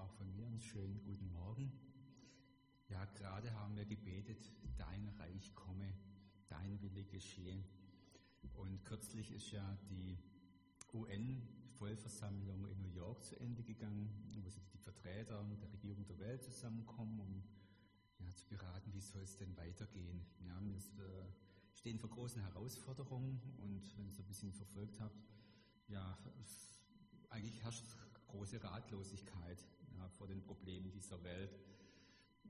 auch von mir einen schönen guten Morgen. Ja, gerade haben wir gebetet, dein Reich komme, dein Wille geschehe. Und kürzlich ist ja die UN-Vollversammlung in New York zu Ende gegangen, wo sich die Vertreter der Regierung der Welt zusammenkommen, um ja, zu beraten, wie soll es denn weitergehen. Ja, wir äh, stehen vor großen Herausforderungen und wenn ihr es ein bisschen verfolgt habt, ja, eigentlich herrscht große Ratlosigkeit ja, vor den Problemen dieser Welt.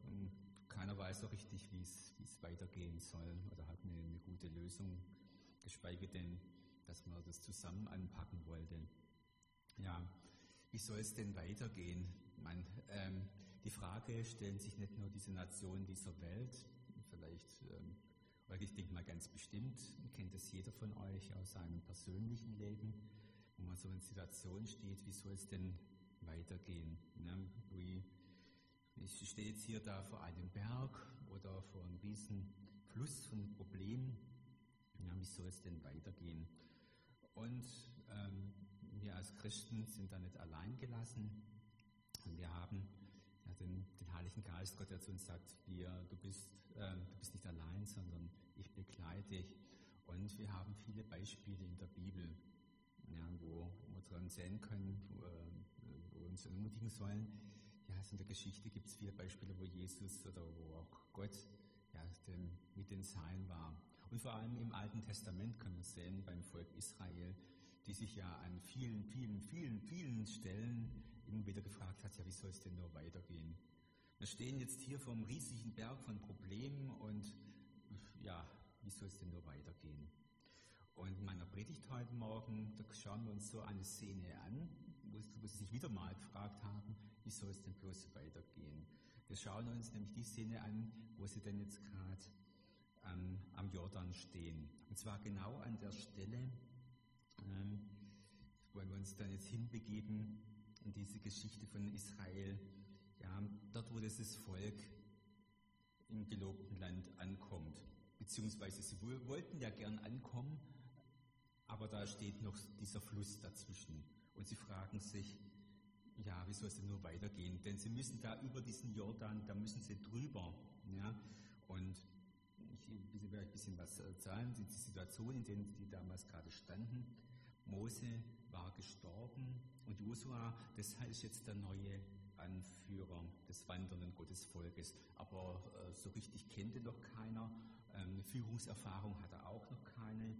Und keiner weiß so richtig, wie es, weitergehen soll oder hat eine, eine gute Lösung, geschweige denn, dass man das zusammen anpacken wollte. Ja, wie soll es denn weitergehen? Man, ähm, die Frage stellen sich nicht nur diese Nationen dieser Welt, vielleicht, ähm, oder ich denke mal ganz bestimmt, kennt es jeder von euch aus seinem persönlichen Leben, wo man so in Situationen steht, wie soll es denn weitergehen? Ne? Wie, ich stehe jetzt hier da vor einem Berg oder vor einem riesen Fluss von Problemen. Ja, wie soll es denn weitergehen? Und ähm, wir als Christen sind da nicht allein gelassen. Wir haben ja, den, den, Heiligen Geist, Gott, der zu uns sagt, wir, du, bist, äh, du bist nicht allein, sondern ich begleite dich. Und wir haben viele Beispiele in der Bibel, ja, wo wir dran sehen können, wo, äh, wo uns ermutigen sollen. Ja, also in der Geschichte gibt es viele Beispiele, wo Jesus oder wo auch Gott ja, den, mit den Zahlen war. Und vor allem im Alten Testament können wir sehen, beim Volk Israel, die sich ja an vielen, vielen, vielen, vielen Stellen immer wieder gefragt hat, ja, wie soll es denn nur weitergehen? Wir stehen jetzt hier vor einem riesigen Berg von Problemen und ja, wie soll es denn nur weitergehen? Und in meiner Predigt heute Morgen, da schauen wir uns so eine Szene an, wo, wo sie sich wieder mal gefragt haben, wie soll es denn bloß weitergehen? Wir schauen uns nämlich die Szene an, wo sie denn jetzt gerade ähm, am Jordan stehen. Und zwar genau an der Stelle, ähm, wo wir uns dann jetzt hinbegeben in diese Geschichte von Israel. Ja, dort, wo dieses Volk im gelobten Land ankommt. Beziehungsweise sie wollten ja gern ankommen, aber da steht noch dieser Fluss dazwischen. Und sie fragen sich, ja, wie soll es denn nur weitergehen? Denn sie müssen da über diesen Jordan, da müssen sie drüber. Ja? Und ich will ein bisschen was erzählen, die Situation, in der die damals gerade standen. Mose war gestorben und Josua, das ist jetzt der neue Anführer des wandernden Gottesvolkes. Aber äh, so richtig kennt ihn noch keiner. Ähm, Führungserfahrung hat er auch noch keine.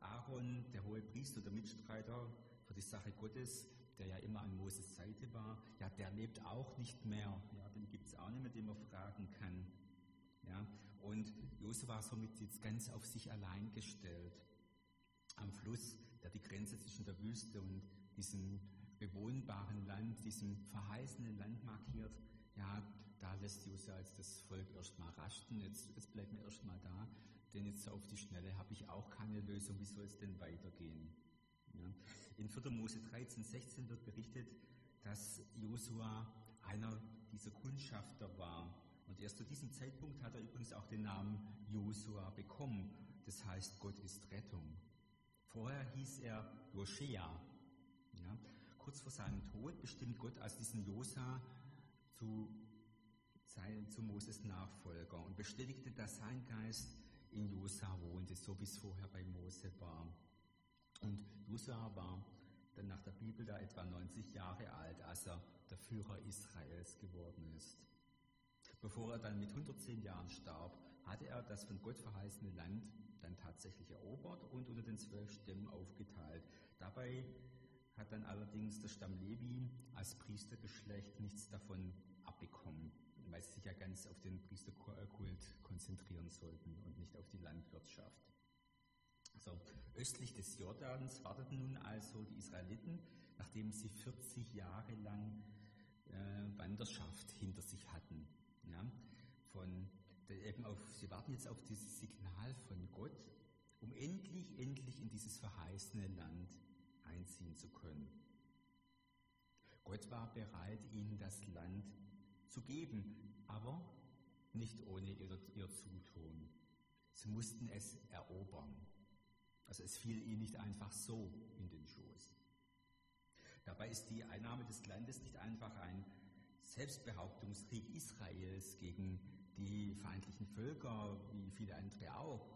Aaron, der hohe Priester, der Mitstreiter für die Sache Gottes, der ja immer an Moses Seite war, ja, der lebt auch nicht mehr. Ja, den gibt es auch nicht mehr, den man fragen kann. Ja, und Josef war somit jetzt ganz auf sich allein gestellt. Am Fluss, der die Grenze zwischen der Wüste und diesem bewohnbaren Land, diesem verheißenen Land markiert, ja, da lässt Josef als das Volk erstmal rasten. Jetzt, jetzt bleibt mir erstmal da, denn jetzt auf die Schnelle habe ich auch keine Lösung. Wie soll es denn weitergehen? In 4. Mose 13, 16 wird berichtet, dass Josua einer dieser Kundschafter war. Und erst zu diesem Zeitpunkt hat er übrigens auch den Namen Josua bekommen. Das heißt, Gott ist Rettung. Vorher hieß er Joschea. Ja. Kurz vor seinem Tod bestimmt Gott als diesen Josa zu, sein, zu Moses Nachfolger und bestätigte, dass sein Geist in Josa wohnte, so wie es vorher bei Mose war. Und Josa war dann nach der Bibel da etwa 90 Jahre alt, als er der Führer Israels geworden ist. Bevor er dann mit 110 Jahren starb, hatte er das von Gott verheißene Land dann tatsächlich erobert und unter den zwölf Stämmen aufgeteilt. Dabei hat dann allerdings der Stamm Levi als Priestergeschlecht nichts davon abbekommen, weil sie sich ja ganz auf den Priesterkult konzentrieren sollten und nicht auf die Landwirtschaft. So, östlich des Jordans warteten nun also die Israeliten, nachdem sie 40 Jahre lang äh, Wanderschaft hinter sich hatten. Ja, von eben auf, sie warten jetzt auf dieses Signal von Gott, um endlich, endlich in dieses verheißene Land einziehen zu können. Gott war bereit, ihnen das Land zu geben, aber nicht ohne ihr, ihr Zutun. Sie mussten es erobern. Also es fiel ihnen nicht einfach so in den Schoß. Dabei ist die Einnahme des Landes nicht einfach ein Selbstbehauptungskrieg Israels gegen die feindlichen Völker, wie viele andere auch,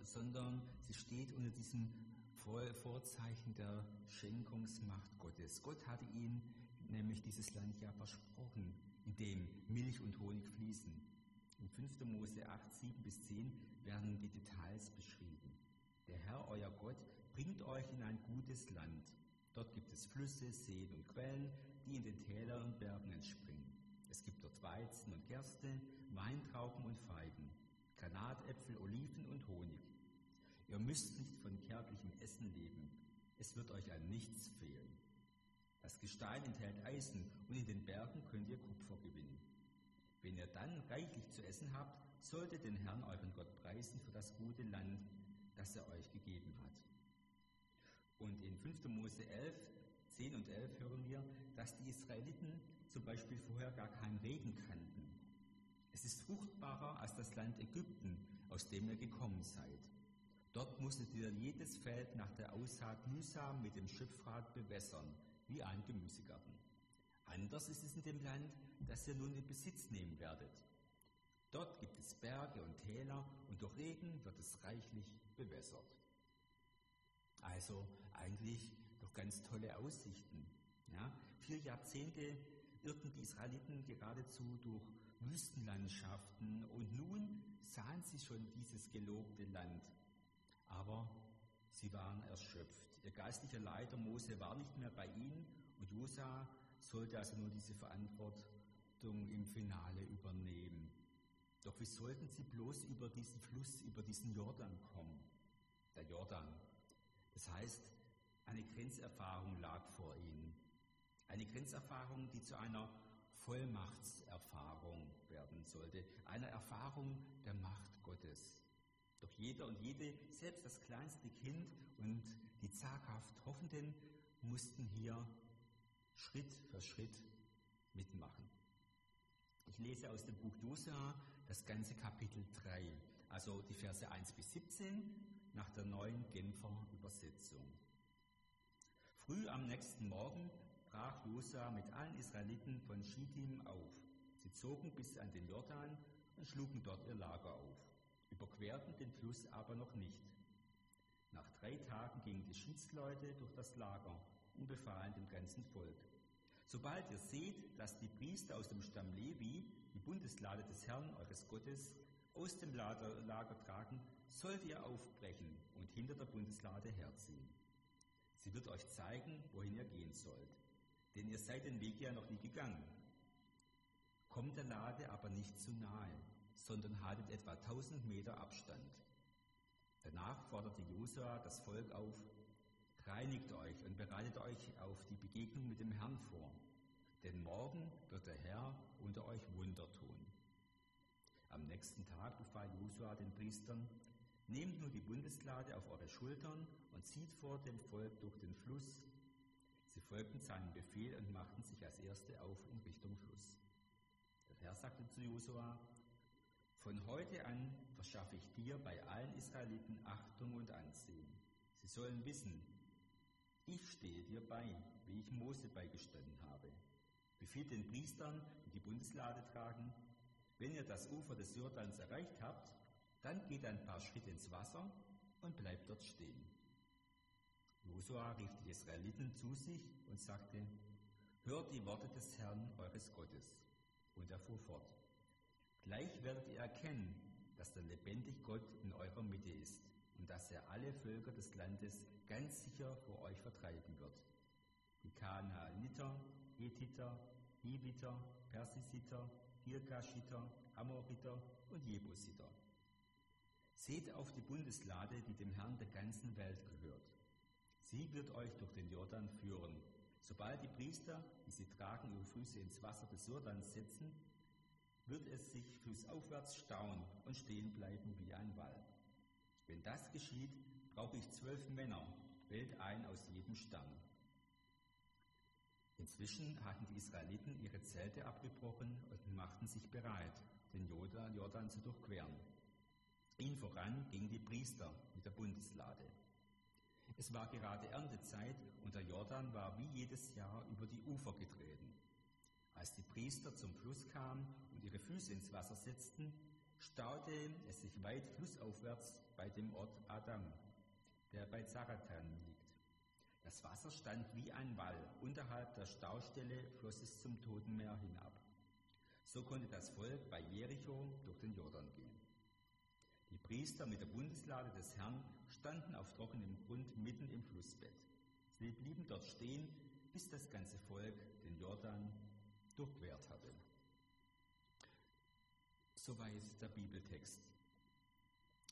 äh, sondern sie steht unter diesem Vorzeichen der Schenkungsmacht Gottes. Gott hatte ihm nämlich dieses Land ja versprochen, in dem Milch und Honig fließen. In 5. Mose 8, 7 bis 10 werden die Details beschrieben. Der Herr, euer Gott, bringt euch in ein gutes Land. Dort gibt es Flüsse, Seen und Quellen, die in den Tälern und Bergen entspringen. Es gibt dort Weizen und Gerste, Weintrauben und Feigen, Granatäpfel, Oliven und Honig. Ihr müsst nicht von kärglichem Essen leben. Es wird euch an nichts fehlen. Das Gestein enthält Eisen und in den Bergen könnt ihr Kupfer gewinnen. Wenn ihr dann reichlich zu essen habt, solltet den Herrn euren Gott preisen für das gute Land, das er euch gegeben hat. Und in 5. Mose 11, 10 und 11 hören wir, dass die Israeliten zum Beispiel vorher gar keinen Regen kannten. Es ist fruchtbarer als das Land Ägypten, aus dem ihr gekommen seid. Dort musstet ihr jedes Feld nach der Aussaat mühsam mit dem Schöpfrad bewässern, wie ein Gemüsegarten. Anders ist es in dem Land, das ihr nun in Besitz nehmen werdet. Dort gibt es Berge und Täler und durch Regen wird es reichlich bewässert. Also eigentlich doch ganz tolle Aussichten. Ja? Vier Jahrzehnte irrten die Israeliten geradezu durch Wüstenlandschaften und nun sahen sie schon dieses gelobte Land. Aber sie waren erschöpft. Ihr geistlicher Leiter Mose war nicht mehr bei ihnen und Josa sollte also nur diese Verantwortung im Finale übernehmen. Doch wie sollten sie bloß über diesen Fluss, über diesen Jordan kommen? Der Jordan. Das heißt, eine Grenzerfahrung lag vor ihnen. Eine Grenzerfahrung, die zu einer Vollmachtserfahrung werden sollte, einer Erfahrung der Macht Gottes. Doch jeder und jede, selbst das kleinste Kind und die zaghaft Hoffenden, mussten hier Schritt für Schritt mitmachen. Ich lese aus dem Buch Dosa das ganze Kapitel 3, also die Verse 1 bis 17 nach der neuen Genfer Übersetzung. Früh am nächsten Morgen brach Josa mit allen Israeliten von Schittim auf. Sie zogen bis an den Jordan und schlugen dort ihr Lager auf, überquerten den Fluss aber noch nicht. Nach drei Tagen gingen die Schiedsleute durch das Lager und befahlen dem ganzen Volk. Sobald ihr seht, dass die Priester aus dem Stamm Levi die Bundeslade des Herrn eures Gottes aus dem Lager, Lager tragen, sollt ihr aufbrechen und hinter der Bundeslade herziehen. Sie wird euch zeigen, wohin ihr gehen sollt, denn ihr seid den Weg ja noch nie gegangen. Kommt der Lade aber nicht zu nahe, sondern haltet etwa 1000 Meter Abstand. Danach forderte Josua das Volk auf, reinigt euch und bereitet euch auf die Begegnung mit dem Herrn vor, denn morgen wird der Herr unter euch Wunder tun. Am nächsten Tag befahl Josua den Priestern, nehmt nur die Bundeslade auf eure Schultern und zieht vor dem Volk durch den Fluss. Sie folgten seinem Befehl und machten sich als Erste auf in Richtung Fluss. Der Herr sagte zu Josua, von heute an verschaffe ich dir bei allen Israeliten Achtung und Ansehen. Sie sollen wissen, ich stehe dir bei, wie ich Mose beigestanden habe. Befiehlt den Priestern, die die Bundeslade tragen, wenn ihr das Ufer des Jordans erreicht habt, dann geht ein paar Schritte ins Wasser und bleibt dort stehen. Josua rief die Israeliten zu sich und sagte, hört die Worte des Herrn eures Gottes. Und er fuhr fort. Gleich werdet ihr erkennen, dass der lebendig Gott in eurer Mitte ist und dass er alle Völker des Landes ganz sicher vor euch vertreiben wird. Die Kanaaniter, Hethiter, Hiviter, Persisiter, Girgashiter, Amoriter und Jebusiter. Seht auf die Bundeslade, die dem Herrn der ganzen Welt gehört. Sie wird euch durch den Jordan führen. Sobald die Priester, die sie tragen, ihre Füße ins Wasser des Jordans setzen, wird es sich flussaufwärts stauen und stehen bleiben wie ein Wall. Wenn das geschieht, brauche ich zwölf Männer, wählt ein aus jedem Stamm. Inzwischen hatten die Israeliten ihre Zelte abgebrochen und machten sich bereit, den Jordan zu durchqueren. Ihnen voran gingen die Priester mit der Bundeslade. Es war gerade Erntezeit und der Jordan war wie jedes Jahr über die Ufer getreten. Als die Priester zum Fluss kamen und ihre Füße ins Wasser setzten, staute es sich weit flussaufwärts bei dem Ort Adam, der bei Zaratan liegt. Das Wasser stand wie ein Wall. Unterhalb der Staustelle floss es zum Toten Meer hinab. So konnte das Volk bei Jericho durch den Jordan gehen. Die Priester mit der Bundeslade des Herrn standen auf trockenem Grund mitten im Flussbett. Sie blieben dort stehen, bis das ganze Volk den Jordan durchquert hatte. Soweit der Bibeltext.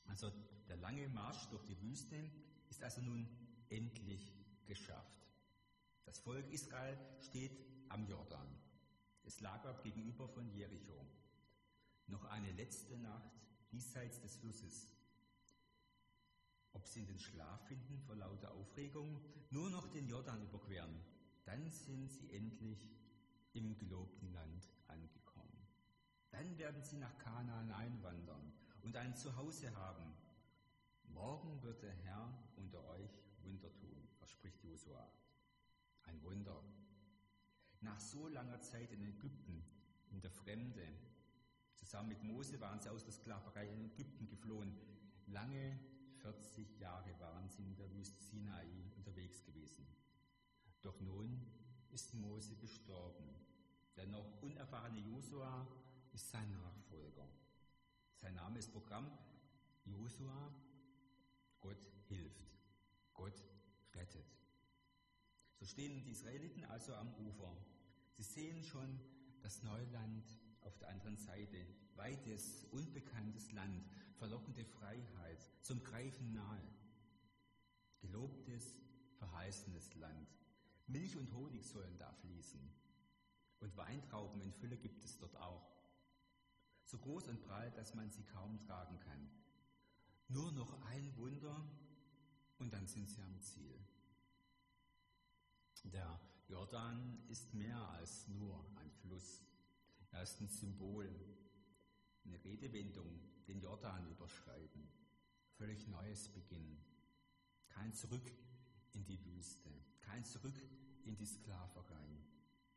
Also der lange Marsch durch die Wüste ist also nun endlich geschafft. Das Volk Israel steht am Jordan. Es lagert gegenüber von Jericho. Noch eine letzte Nacht diesseits des Flusses. Ob sie den Schlaf finden vor lauter Aufregung, nur noch den Jordan überqueren, dann sind sie endlich im gelobten Land angekommen. Dann werden sie nach Kanaan einwandern und ein Zuhause haben. Morgen wird der Herr unter euch Wunder tun, verspricht Josua. Ein Wunder. Nach so langer Zeit in Ägypten, in der Fremde, zusammen mit Mose waren sie aus der Sklaverei in Ägypten geflohen. Lange 40 Jahre waren sie in der Wüste Sinai unterwegs gewesen. Doch nun ist Mose gestorben. Der noch unerfahrene Josua ist sein Nachfolger. Sein Name ist Programm Josua, Gott hilft, Gott rettet. So stehen die Israeliten also am Ufer. Sie sehen schon das Neuland auf der anderen Seite, weites, unbekanntes Land, verlockende Freiheit, zum Greifen nahe. Gelobtes, verheißenes Land. Milch und Honig sollen da fließen. Und Weintrauben in Fülle gibt es dort auch. So groß und breit, dass man sie kaum tragen kann. Nur noch ein Wunder und dann sind sie am Ziel. Der Jordan ist mehr als nur ein Fluss. Er ist ein Symbol, eine Redewendung, den Jordan überschreiten. Völlig neues Beginn. Kein Zurück in die Wüste, kein Zurück in die Sklaverei,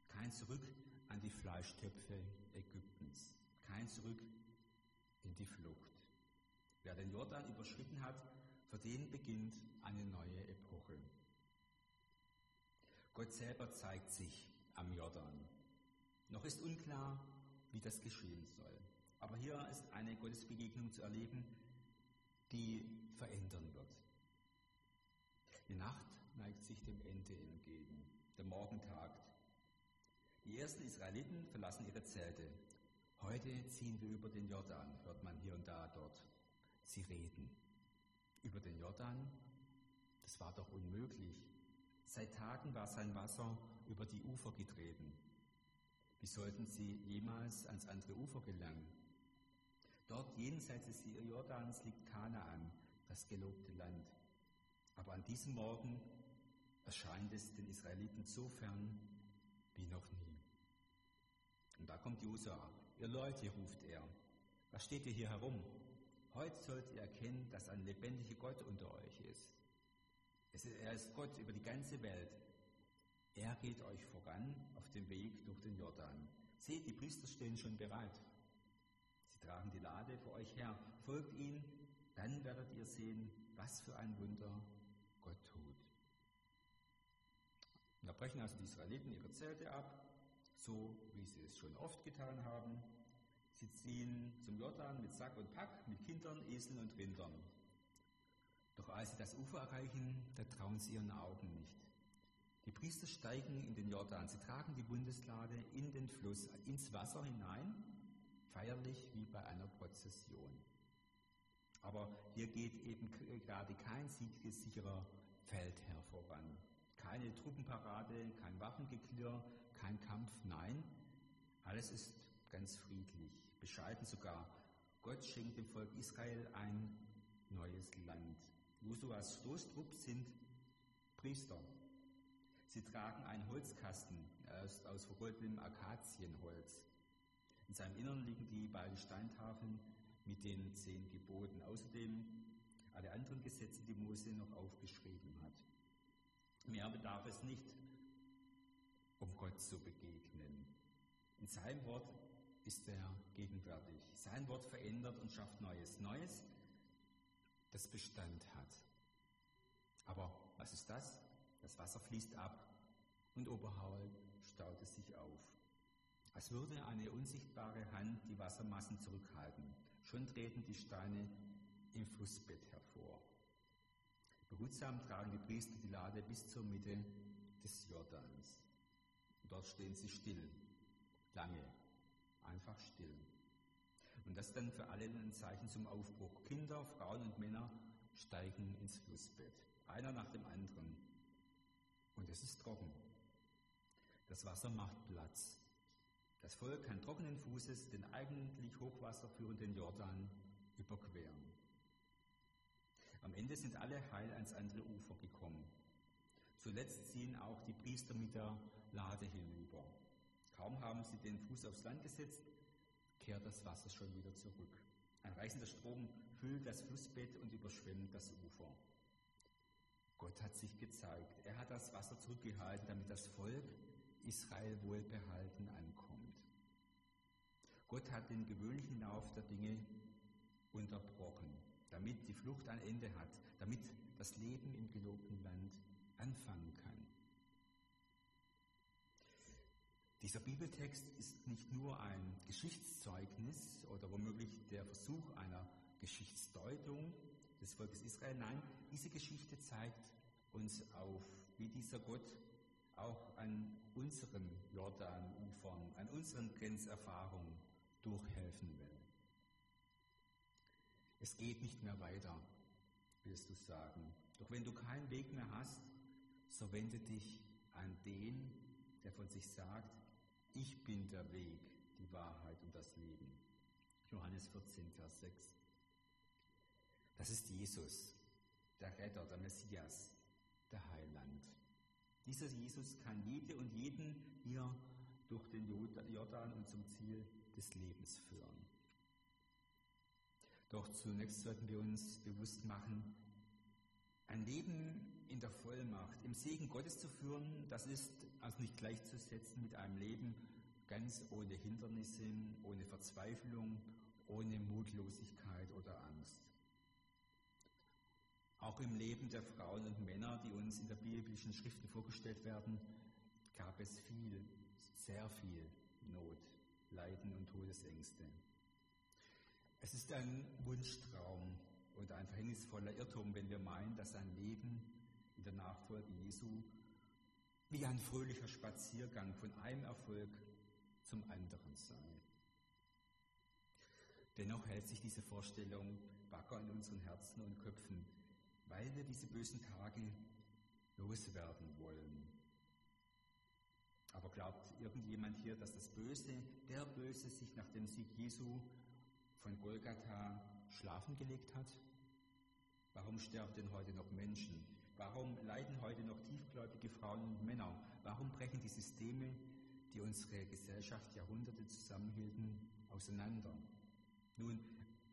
kein Zurück an die Fleischtöpfe Ägyptens, kein Zurück in die Flucht. Wer den Jordan überschritten hat, für den beginnt eine neue Epoche. Gott selber zeigt sich am Jordan. Noch ist unklar, wie das geschehen soll. Aber hier ist eine Gottesbegegnung zu erleben, die verändern wird. Die Nacht neigt sich dem Ende entgegen. Der Morgen tagt. Die ersten Israeliten verlassen ihre Zelte. Heute ziehen wir über den Jordan, hört man hier und da dort. Sie reden. Über den Jordan? Das war doch unmöglich. Seit Tagen war sein Wasser über die Ufer getreten. Wie sollten sie jemals ans andere Ufer gelangen? Dort jenseits des Jordans liegt Kanaan, das gelobte Land. Aber an diesem Morgen erscheint es den Israeliten so fern wie noch nie. Und da kommt Josua. Ihr Leute, ruft er. Was steht ihr hier herum? Heute sollt ihr erkennen, dass ein lebendiger Gott unter euch ist. ist. Er ist Gott über die ganze Welt. Er geht euch voran auf dem Weg durch den Jordan. Seht, die Priester stehen schon bereit. Sie tragen die Lade vor euch her. Folgt ihnen, dann werdet ihr sehen, was für ein Wunder Gott tut. Da brechen also die Israeliten ihre Zelte ab, so wie sie es schon oft getan haben. Sie ziehen zum Jordan mit Sack und Pack, mit Kindern, Eseln und Rindern. Doch als sie das Ufer erreichen, da trauen sie ihren Augen nicht. Die Priester steigen in den Jordan, sie tragen die Bundeslade in den Fluss, ins Wasser hinein, feierlich wie bei einer Prozession. Aber hier geht eben gerade kein siegessicherer Feldherr voran. Keine Truppenparade, kein Waffengeklirr, kein Kampf, nein, alles ist ganz friedlich, bescheiden sogar. Gott schenkt dem Volk Israel ein neues Land. Josuas Stoßtrupp sind Priester. Sie tragen einen Holzkasten aus, aus vergoldetem Akazienholz. In seinem Innern liegen die beiden Steintafeln mit den zehn Geboten. Außerdem alle anderen Gesetze, die Mose noch aufgeschrieben hat. Mehr bedarf es nicht, Gott zu begegnen. In seinem Wort ist er gegenwärtig. Sein Wort verändert und schafft Neues. Neues, das Bestand hat. Aber was ist das? Das Wasser fließt ab und oberhalb staut es sich auf. Als würde eine unsichtbare Hand die Wassermassen zurückhalten. Schon treten die Steine im Flussbett hervor. Behutsam tragen die Priester die Lade bis zur Mitte des Jordans. Dort stehen sie still, lange, einfach still. Und das dann für alle ein Zeichen zum Aufbruch. Kinder, Frauen und Männer steigen ins Flussbett, einer nach dem anderen. Und es ist trocken. Das Wasser macht Platz. Das Volk kann trockenen Fußes den eigentlich hochwasserführenden Jordan überqueren. Am Ende sind alle heil ans andere Ufer gekommen. Zuletzt ziehen auch die Priester mit der Lade hinüber. Kaum haben sie den Fuß aufs Land gesetzt, kehrt das Wasser schon wieder zurück. Ein reißender Strom füllt das Flussbett und überschwemmt das Ufer. Gott hat sich gezeigt. Er hat das Wasser zurückgehalten, damit das Volk Israel wohlbehalten ankommt. Gott hat den gewöhnlichen Lauf der Dinge unterbrochen, damit die Flucht ein Ende hat, damit das Leben im gelobten Land anfangen kann. Dieser Bibeltext ist nicht nur ein Geschichtszeugnis oder womöglich der Versuch einer Geschichtsdeutung des Volkes Israel. Nein, diese Geschichte zeigt uns auf, wie dieser Gott auch an unseren Jordanufern, an unseren Grenzerfahrungen durchhelfen will. Es geht nicht mehr weiter, wirst du sagen. Doch wenn du keinen Weg mehr hast, so wende dich an den, der von sich sagt, ich bin der Weg, die Wahrheit und das Leben. Johannes 14, Vers 6. Das ist Jesus, der Retter, der Messias, der Heiland. Dieser Jesus kann jede und jeden hier durch den Jordan und zum Ziel des Lebens führen. Doch zunächst sollten wir uns bewusst machen, ein Leben in der Vollmacht, im Segen Gottes zu führen, das ist also nicht gleichzusetzen mit einem Leben ganz ohne Hindernisse, ohne Verzweiflung, ohne Mutlosigkeit oder Angst. Auch im Leben der Frauen und Männer, die uns in der biblischen Schriften vorgestellt werden, gab es viel, sehr viel Not, Leiden und Todesängste. Es ist ein Wunschtraum und ein verhängnisvoller Irrtum, wenn wir meinen, dass ein Leben der Nachfolge Jesu wie ein fröhlicher Spaziergang von einem Erfolg zum anderen sei. Dennoch hält sich diese Vorstellung wacker in unseren Herzen und Köpfen, weil wir diese bösen Tage loswerden wollen. Aber glaubt irgendjemand hier, dass das Böse, der Böse, sich nach dem Sieg Jesu von Golgatha schlafen gelegt hat? Warum sterben denn heute noch Menschen? Warum leiden heute noch tiefgläubige Frauen und Männer? Warum brechen die Systeme, die unsere Gesellschaft Jahrhunderte zusammenhielten, auseinander? Nun,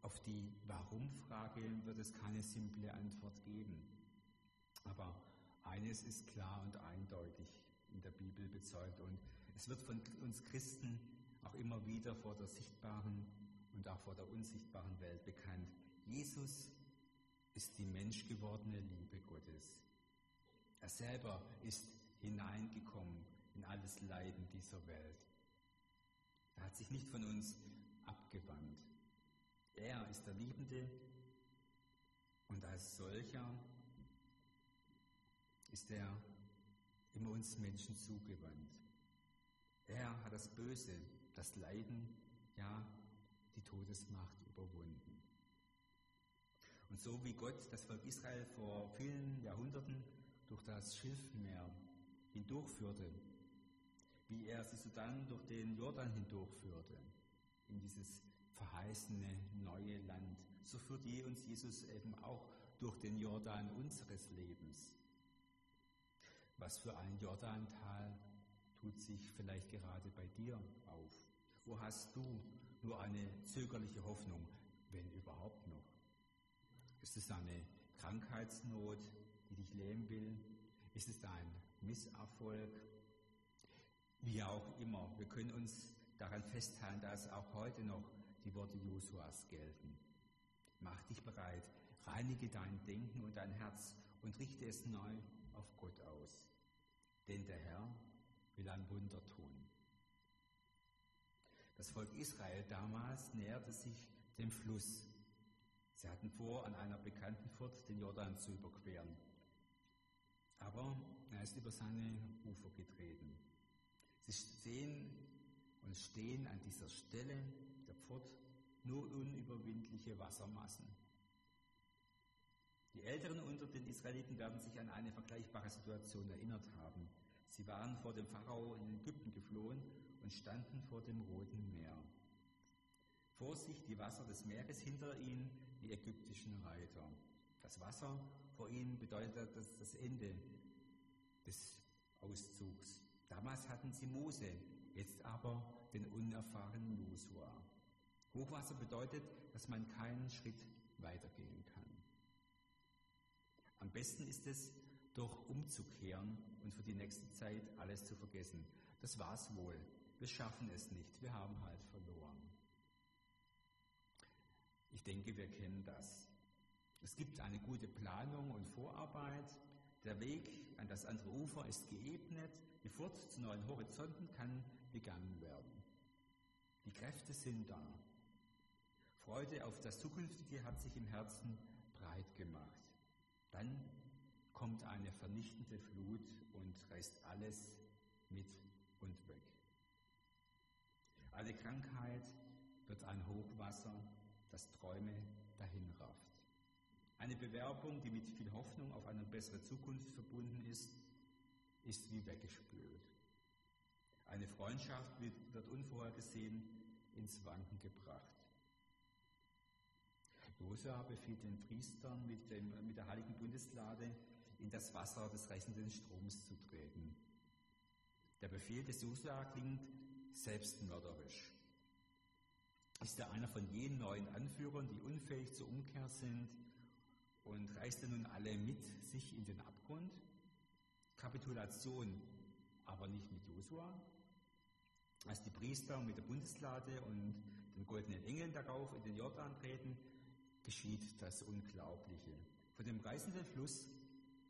auf die Warum-Frage wird es keine simple Antwort geben. Aber eines ist klar und eindeutig in der Bibel bezeugt und es wird von uns Christen auch immer wieder vor der sichtbaren und auch vor der unsichtbaren Welt bekannt. Jesus ist die menschgewordene Liebe Gottes. Er selber ist hineingekommen in alles Leiden dieser Welt. Er hat sich nicht von uns abgewandt. Er ist der Liebende und als solcher ist er immer uns Menschen zugewandt. Er hat das Böse, das Leiden, ja, die Todesmacht überwunden. Und so wie Gott das Volk Israel vor vielen Jahrhunderten durch das Schilfmeer hindurchführte, wie er sie sodann durch den Jordan hindurchführte, in dieses verheißene neue Land, so führt uns Jesus eben auch durch den Jordan unseres Lebens. Was für ein Jordantal tut sich vielleicht gerade bei dir auf? Wo hast du nur eine zögerliche Hoffnung, wenn überhaupt noch? Ist es eine Krankheitsnot, die dich lähmen will? Ist es ein Misserfolg? Wie auch immer, wir können uns daran festhalten, dass auch heute noch die Worte Josuas gelten. Mach dich bereit, reinige dein Denken und dein Herz und richte es neu auf Gott aus. Denn der Herr will ein Wunder tun. Das Volk Israel damals näherte sich dem Fluss. Sie hatten vor, an einer bekannten Furt den Jordan zu überqueren. Aber er ist über seine Ufer getreten. Sie sehen und stehen an dieser Stelle der Pfort nur unüberwindliche Wassermassen. Die Älteren unter den Israeliten werden sich an eine vergleichbare Situation erinnert haben. Sie waren vor dem Pharao in Ägypten geflohen und standen vor dem Roten Meer. Vor sich die Wasser des Meeres, hinter ihnen die ägyptischen Reiter. Das Wasser vor ihnen bedeutet das, Ende des Auszugs. Damals hatten sie Mose, jetzt aber den unerfahrenen Josua. Hochwasser bedeutet, dass man keinen Schritt weitergehen kann. Am besten ist es, doch umzukehren und für die nächste Zeit alles zu vergessen. Das war's wohl. Wir schaffen es nicht. Wir haben halt verloren. Ich denke, wir kennen das. Es gibt eine gute Planung und Vorarbeit. Der Weg an das andere Ufer ist geebnet. Die Furt zu neuen Horizonten kann begangen werden. Die Kräfte sind da. Freude auf das Zukünftige hat sich im Herzen breit gemacht. Dann kommt eine vernichtende Flut und reißt alles mit und weg. Alle Krankheit wird ein Hochwasser, das Träume dahinrafft. Eine Bewerbung, die mit viel Hoffnung auf eine bessere Zukunft verbunden ist, ist wie weggespült. Eine Freundschaft wird, unvorhergesehen ins Wanken gebracht. Josua befiehlt den Priestern mit, dem, mit der heiligen Bundeslade in das Wasser des reißenden Stroms zu treten. Der Befehl des Josua klingt selbstmörderisch. Ist er einer von jenen neuen Anführern, die unfähig zur Umkehr sind und reißt er nun alle mit sich in den Abgrund? Kapitulation, aber nicht mit Josua. Als die Priester mit der Bundeslade und den goldenen Engeln darauf in den Jordan treten, geschieht das Unglaubliche. Von dem reißenden Fluss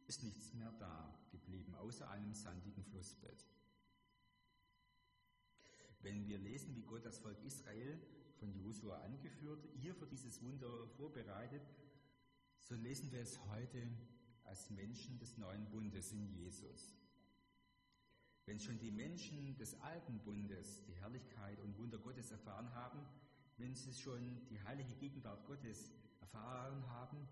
ist nichts mehr da geblieben, außer einem sandigen Flussbett. Wenn wir lesen, wie Gott das Volk Israel von Josua angeführt, hier für dieses Wunder vorbereitet, so lesen wir es heute als Menschen des neuen Bundes in Jesus. Wenn schon die Menschen des alten Bundes die Herrlichkeit und Wunder Gottes erfahren haben, wenn sie schon die heilige Gegenwart Gottes erfahren haben,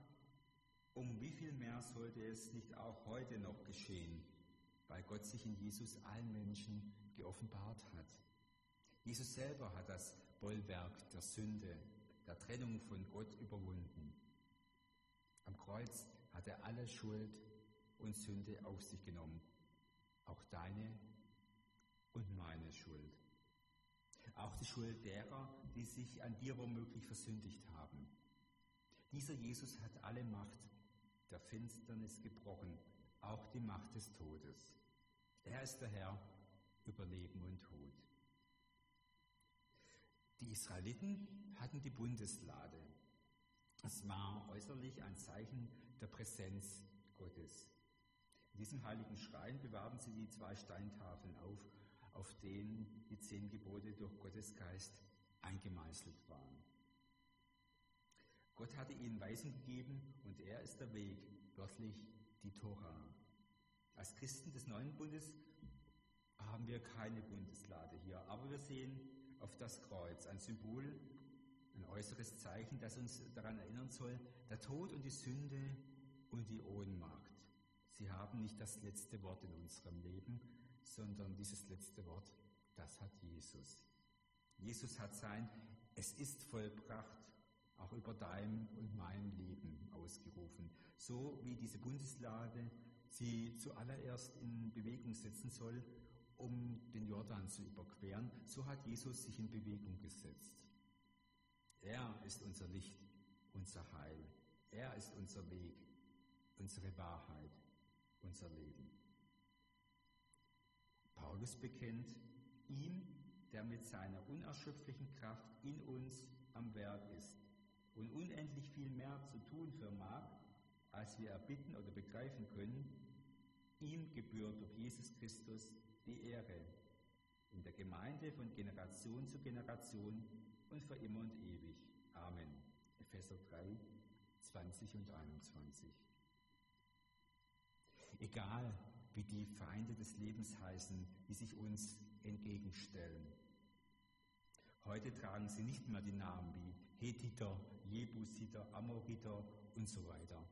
um wie viel mehr sollte es nicht auch heute noch geschehen, weil Gott sich in Jesus allen Menschen geoffenbart hat. Jesus selber hat das Bollwerk der Sünde, der Trennung von Gott überwunden. Am Kreuz hat er alle Schuld und Sünde auf sich genommen, auch deine und meine Schuld. Auch die Schuld derer, die sich an dir womöglich versündigt haben. Dieser Jesus hat alle Macht der Finsternis gebrochen, auch die Macht des Todes. Er ist der Herr über Leben und Tod. Die Israeliten hatten die Bundeslade. Es war äußerlich ein Zeichen der Präsenz Gottes. In diesem heiligen Schrein bewahrten sie die zwei Steintafeln auf, auf denen die zehn Gebote durch Gottes Geist eingemeißelt waren. Gott hatte ihnen Weisen gegeben und er ist der Weg, wörtlich die Tora. Als Christen des neuen Bundes haben wir keine Bundeslade hier, aber wir sehen auf das Kreuz, ein Symbol, ein äußeres Zeichen, das uns daran erinnern soll, der Tod und die Sünde und die Ohnmacht. Sie haben nicht das letzte Wort in unserem Leben, sondern dieses letzte Wort, das hat Jesus. Jesus hat sein Es ist vollbracht auch über dein und mein Leben ausgerufen. So wie diese Bundeslade sie zuallererst in Bewegung setzen soll, um den Jordan zu überqueren, so hat Jesus sich in Bewegung gesetzt. Er ist unser Licht, unser Heil. Er ist unser Weg, unsere Wahrheit, unser Leben. Paulus bekennt, ihm der mit seiner unerschöpflichen Kraft in uns am Werk ist und unendlich viel mehr zu tun vermag, als wir erbitten oder begreifen können, ihm gebührt durch Jesus Christus die Ehre in der Gemeinde von Generation zu Generation und für immer und ewig. Amen. Epheser 3, 20 und 21. Egal, wie die Feinde des Lebens heißen, die sich uns entgegenstellen. Heute tragen sie nicht mehr die Namen wie Hethiter, Jebusiter, Amoriter und so weiter,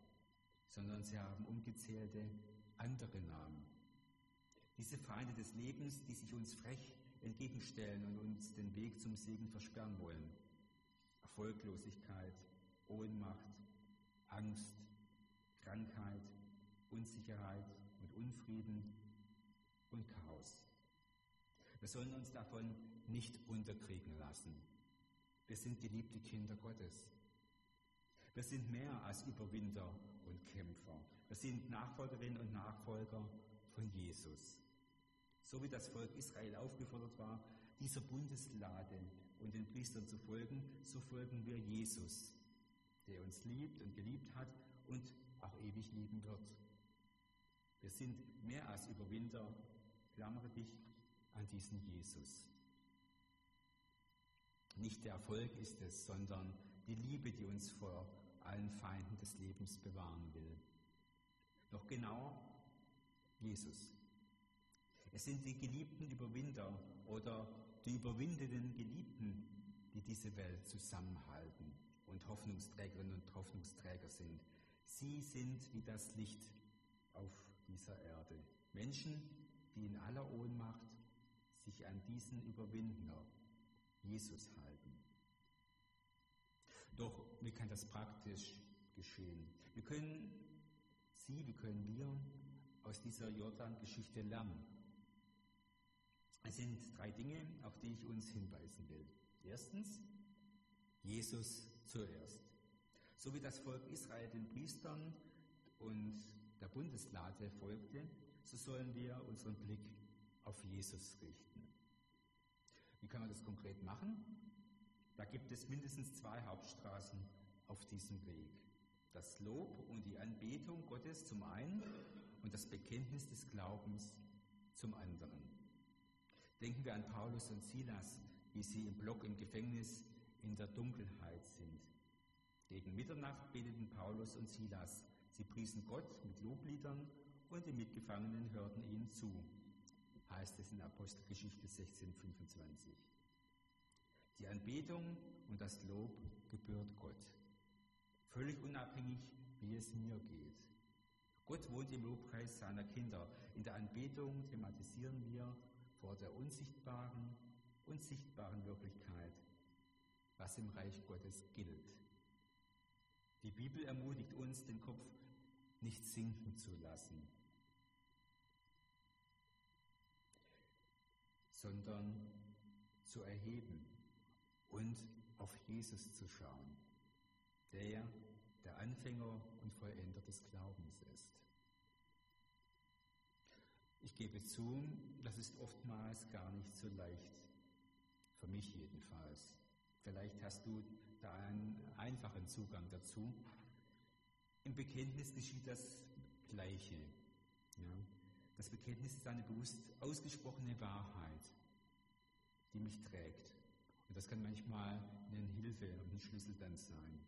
sondern sie haben ungezählte andere Namen. Diese Feinde des Lebens, die sich uns frech entgegenstellen und uns den Weg zum Segen versperren wollen. Erfolglosigkeit, Ohnmacht, Angst, Krankheit, Unsicherheit und Unfrieden und Chaos. Wir sollen uns davon nicht unterkriegen lassen. Wir sind geliebte Kinder Gottes. Wir sind mehr als Überwinder und Kämpfer. Wir sind Nachfolgerinnen und Nachfolger von Jesus. So wie das Volk Israel aufgefordert war, dieser Bundeslade und den Priestern zu folgen, so folgen wir Jesus, der uns liebt und geliebt hat und auch ewig lieben wird. Wir sind mehr als Überwinder. Klammere dich an diesen Jesus. Nicht der Erfolg ist es, sondern die Liebe, die uns vor allen Feinden des Lebens bewahren will. Noch genauer, Jesus. Es sind die geliebten Überwinder oder die überwindenden Geliebten, die diese Welt zusammenhalten und Hoffnungsträgerinnen und Hoffnungsträger sind. Sie sind wie das Licht auf dieser Erde. Menschen, die in aller Ohnmacht sich an diesen Überwinder, Jesus, halten. Doch wie kann das praktisch geschehen? Wir können Sie, wie können wir aus dieser Jordan-Geschichte lernen? Es sind drei Dinge, auf die ich uns hinweisen will. Erstens, Jesus zuerst. So wie das Volk Israel den Priestern und der Bundeslade folgte, so sollen wir unseren Blick auf Jesus richten. Wie kann man das konkret machen? Da gibt es mindestens zwei Hauptstraßen auf diesem Weg. Das Lob und die Anbetung Gottes zum einen und das Bekenntnis des Glaubens zum anderen. Denken wir an Paulus und Silas, wie sie im Block im Gefängnis in der Dunkelheit sind. Gegen Mitternacht beteten Paulus und Silas. Sie priesen Gott mit Lobliedern und die Mitgefangenen hörten ihnen zu, heißt es in Apostelgeschichte 16,25. Die Anbetung und das Lob gebührt Gott, völlig unabhängig, wie es mir geht. Gott wohnt im Lobpreis seiner Kinder. In der Anbetung thematisieren wir vor der unsichtbaren und sichtbaren Wirklichkeit, was im Reich Gottes gilt. Die Bibel ermutigt uns, den Kopf nicht sinken zu lassen, sondern zu erheben und auf Jesus zu schauen, der der Anfänger und Vollender des Glaubens ist. Ich gebe zu, das ist oftmals gar nicht so leicht, für mich jedenfalls. Vielleicht hast du da einen einfachen Zugang dazu. Im Bekenntnis geschieht das Gleiche. Ja? Das Bekenntnis ist eine bewusst ausgesprochene Wahrheit, die mich trägt. Und das kann manchmal eine Hilfe und ein Schlüssel dann sein.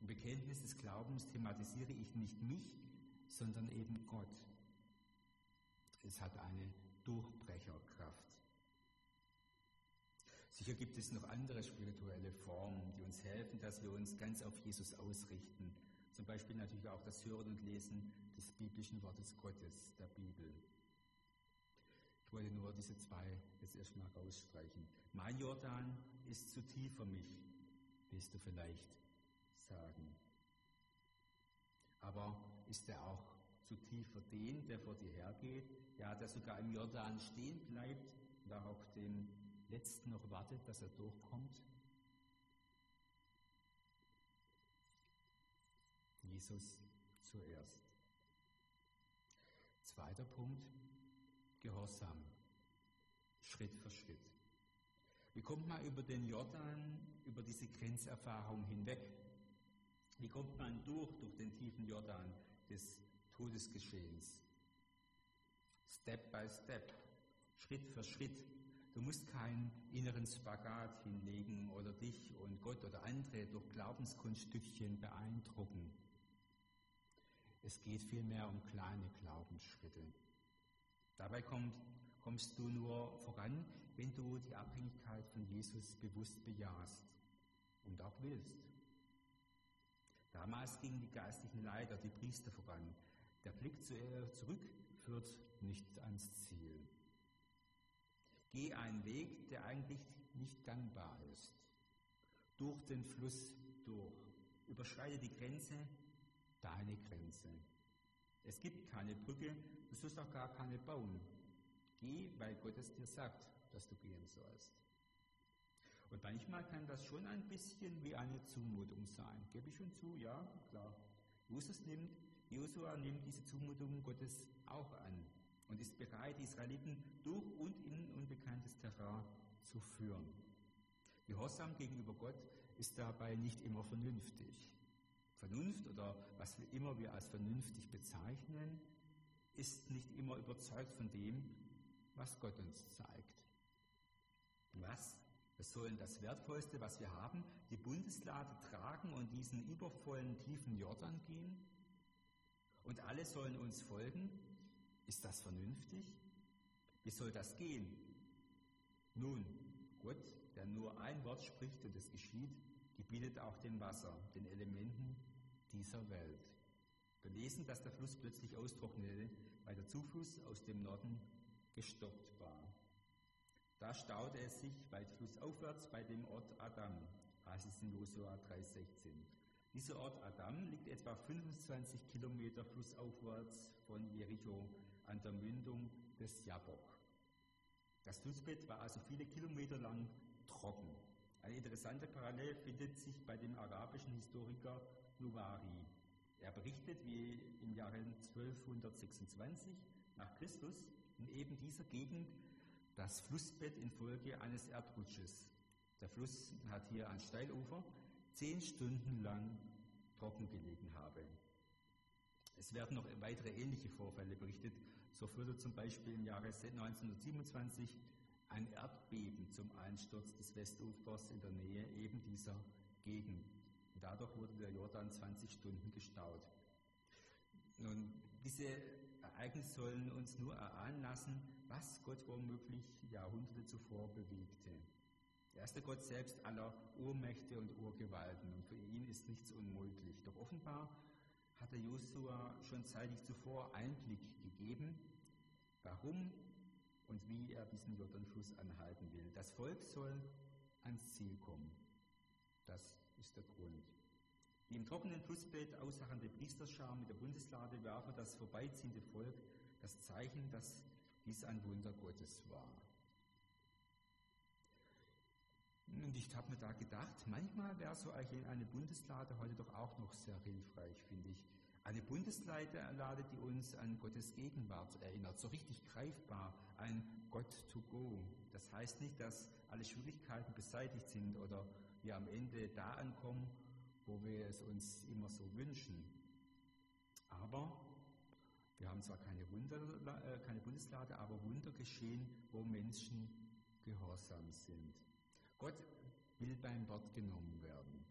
Im Bekenntnis des Glaubens thematisiere ich nicht mich, sondern eben Gott. Es hat eine Durchbrecherkraft. Sicher gibt es noch andere spirituelle Formen, die uns helfen, dass wir uns ganz auf Jesus ausrichten. Zum Beispiel natürlich auch das Hören und Lesen des biblischen Wortes Gottes, der Bibel. Ich wollte nur diese zwei jetzt erstmal rausstreichen. Mein Jordan ist zu tief für mich, willst du vielleicht sagen. Aber ist er auch zu tief den, der vor dir hergeht, ja, der sogar im Jordan stehen bleibt und auch auf den Letzten noch wartet, dass er durchkommt? Jesus zuerst. Zweiter Punkt, Gehorsam, Schritt für Schritt. Wie kommt man über den Jordan, über diese Grenzerfahrung hinweg? Wie kommt man durch, durch den tiefen Jordan des Todesgeschehens? Step by step, Schritt für Schritt. Du musst keinen inneren Spagat hinlegen oder dich und Gott oder andere durch Glaubenskunststückchen beeindrucken. Es geht vielmehr um kleine Glaubensschritte. Dabei kommt, kommst du nur voran, wenn du die Abhängigkeit von Jesus bewusst bejahst und auch willst. Damals gingen die geistlichen Leiter, die Priester voran. Der Blick zurück führt nicht ans Ziel. Geh einen Weg, der eigentlich nicht gangbar ist. Durch den Fluss durch. Überschreite die Grenze, deine Grenze. Es gibt keine Brücke, du sollst auch gar keine bauen. Geh, weil Gott es dir sagt, dass du gehen sollst. Und manchmal kann das schon ein bisschen wie eine Zumutung sein. Gebe ich schon zu? Ja, klar. Jesus nimmt, Josua nimmt diese Zumutung Gottes auch an und ist bereit, die Israeliten durch und in unbekanntes Terrain zu führen. Gehorsam gegenüber Gott ist dabei nicht immer vernünftig. Vernunft oder was wir immer wir als vernünftig bezeichnen, ist nicht immer überzeugt von dem, was Gott uns zeigt. Was? Wir sollen das Wertvollste, was wir haben, die Bundeslade tragen und diesen übervollen tiefen Jordan gehen? Und alle sollen uns folgen? Ist das vernünftig? Wie soll das gehen? Nun, Gott, der nur ein Wort spricht und es geschieht, gebietet auch dem Wasser, den Elementen dieser Welt. Wir lesen, dass der Fluss plötzlich austrocknete, weil der Zufluss aus dem Norden gestoppt war. Da staute es sich weit flussaufwärts bei dem Ort Adam, heißt es in Josua 3,16. Dieser Ort Adam liegt etwa 25 Kilometer flussaufwärts von Jericho an der Mündung des Jabok. Das Flussbett war also viele Kilometer lang trocken. Eine interessante Parallele findet sich bei dem arabischen Historiker Nuwari. Er berichtet, wie im Jahre 1226 nach Christus in eben dieser Gegend das Flussbett infolge eines Erdrutsches. Der Fluss hat hier ein Steilufer, zehn Stunden lang trocken gelegen habe. Es werden noch weitere ähnliche Vorfälle berichtet. So führte zum Beispiel im Jahre 1927 ein Erdbeben zum Einsturz des Westufers in der Nähe eben dieser Gegend. Dadurch wurde der Jordan 20 Stunden gestaut. Nun, diese Ereignisse sollen uns nur erahnen lassen, was Gott womöglich Jahrhunderte zuvor bewegte. Er ist der Gott selbst aller Urmächte und Urgewalten und für ihn ist nichts unmöglich. Doch offenbar hatte Josua schon zeitig zuvor Einblick gegeben, warum und wie er diesen Jordanfluss anhalten will. Das Volk soll ans Ziel kommen. Das ist der Grund. Die im trockenen Flussbett aussachende Priesterschar mit der Bundeslade werfen das vorbeiziehende Volk das Zeichen, dass dies ein Wunder Gottes war. Und ich habe mir da gedacht, manchmal wäre so eine Bundeslade heute doch auch noch sehr hilfreich, finde ich. Eine Bundeslade, die uns an Gottes Gegenwart erinnert, so richtig greifbar, ein Gott to go. Das heißt nicht, dass alle Schwierigkeiten beseitigt sind oder wir am Ende da ankommen, wo wir es uns immer so wünschen. Aber wir haben zwar keine, Wunder, äh, keine Bundeslade, aber Wunder geschehen, wo Menschen gehorsam sind. Gott will beim Wort genommen werden.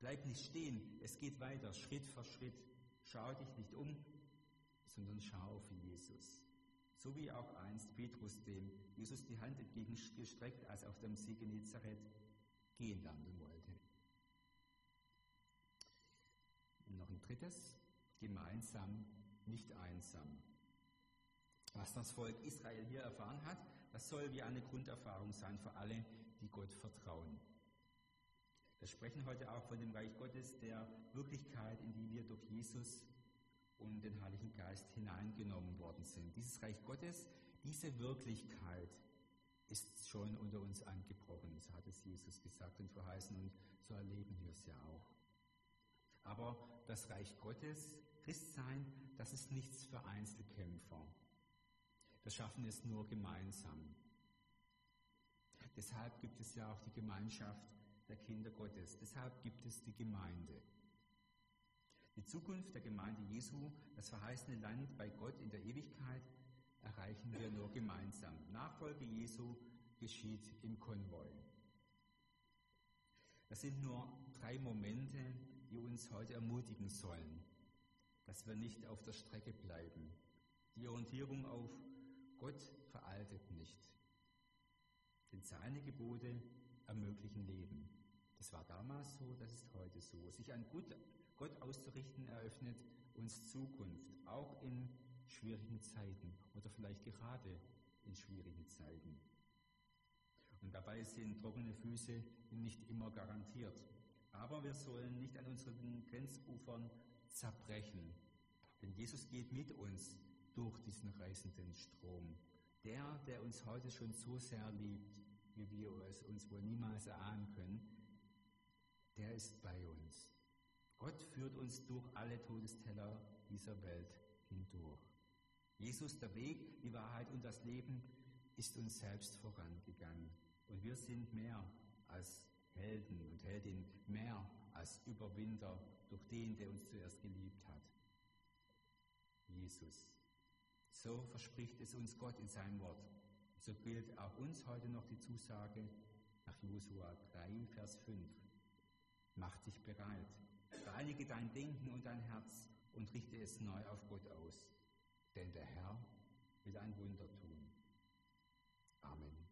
Bleib nicht stehen, es geht weiter, Schritt für Schritt. Schau dich nicht um, sondern schau auf Jesus. So wie auch einst Petrus dem Jesus die Hand entgegengestreckt, als er auf dem See Genezareth gehen landen wollte. Und noch ein drittes, gemeinsam, nicht einsam. Was das Volk Israel hier erfahren hat, das soll wie eine Grunderfahrung sein für alle, die Gott vertrauen. Wir sprechen heute auch von dem Reich Gottes, der Wirklichkeit, in die wir durch Jesus und den Heiligen Geist hineingenommen worden sind. Dieses Reich Gottes, diese Wirklichkeit ist schon unter uns angebrochen. So hat es Jesus gesagt und verheißen und so erleben wir es ja auch. Aber das Reich Gottes, Christsein, das ist nichts für Einzelkämpfer. Wir schaffen es nur gemeinsam. Deshalb gibt es ja auch die Gemeinschaft der Kinder Gottes. Deshalb gibt es die Gemeinde. Die Zukunft der Gemeinde Jesu, das verheißene Land bei Gott in der Ewigkeit, erreichen wir nur gemeinsam. Nachfolge Jesu geschieht im Konvoi. Das sind nur drei Momente, die uns heute ermutigen sollen, dass wir nicht auf der Strecke bleiben. Die Orientierung auf Gott veraltet nicht. Denn seine Gebote ermöglichen Leben. Das war damals so, das ist heute so. Sich an Gott auszurichten eröffnet uns Zukunft, auch in schwierigen Zeiten oder vielleicht gerade in schwierigen Zeiten. Und dabei sind trockene Füße nicht immer garantiert. Aber wir sollen nicht an unseren Grenzufern zerbrechen. Denn Jesus geht mit uns durch diesen reißenden Strom. Der, der uns heute schon so sehr liebt, wie wir es uns wohl niemals erahnen können, der ist bei uns. Gott führt uns durch alle Todesteller dieser Welt hindurch. Jesus, der Weg, die Wahrheit und das Leben, ist uns selbst vorangegangen. Und wir sind mehr als Helden und Heldinnen, mehr als Überwinder durch den, der uns zuerst geliebt hat. Jesus. So verspricht es uns Gott in seinem Wort. So gilt auch uns heute noch die Zusage nach Josua 3, Vers 5. Mach dich bereit, reinige dein Denken und dein Herz und richte es neu auf Gott aus, denn der Herr will ein Wunder tun. Amen.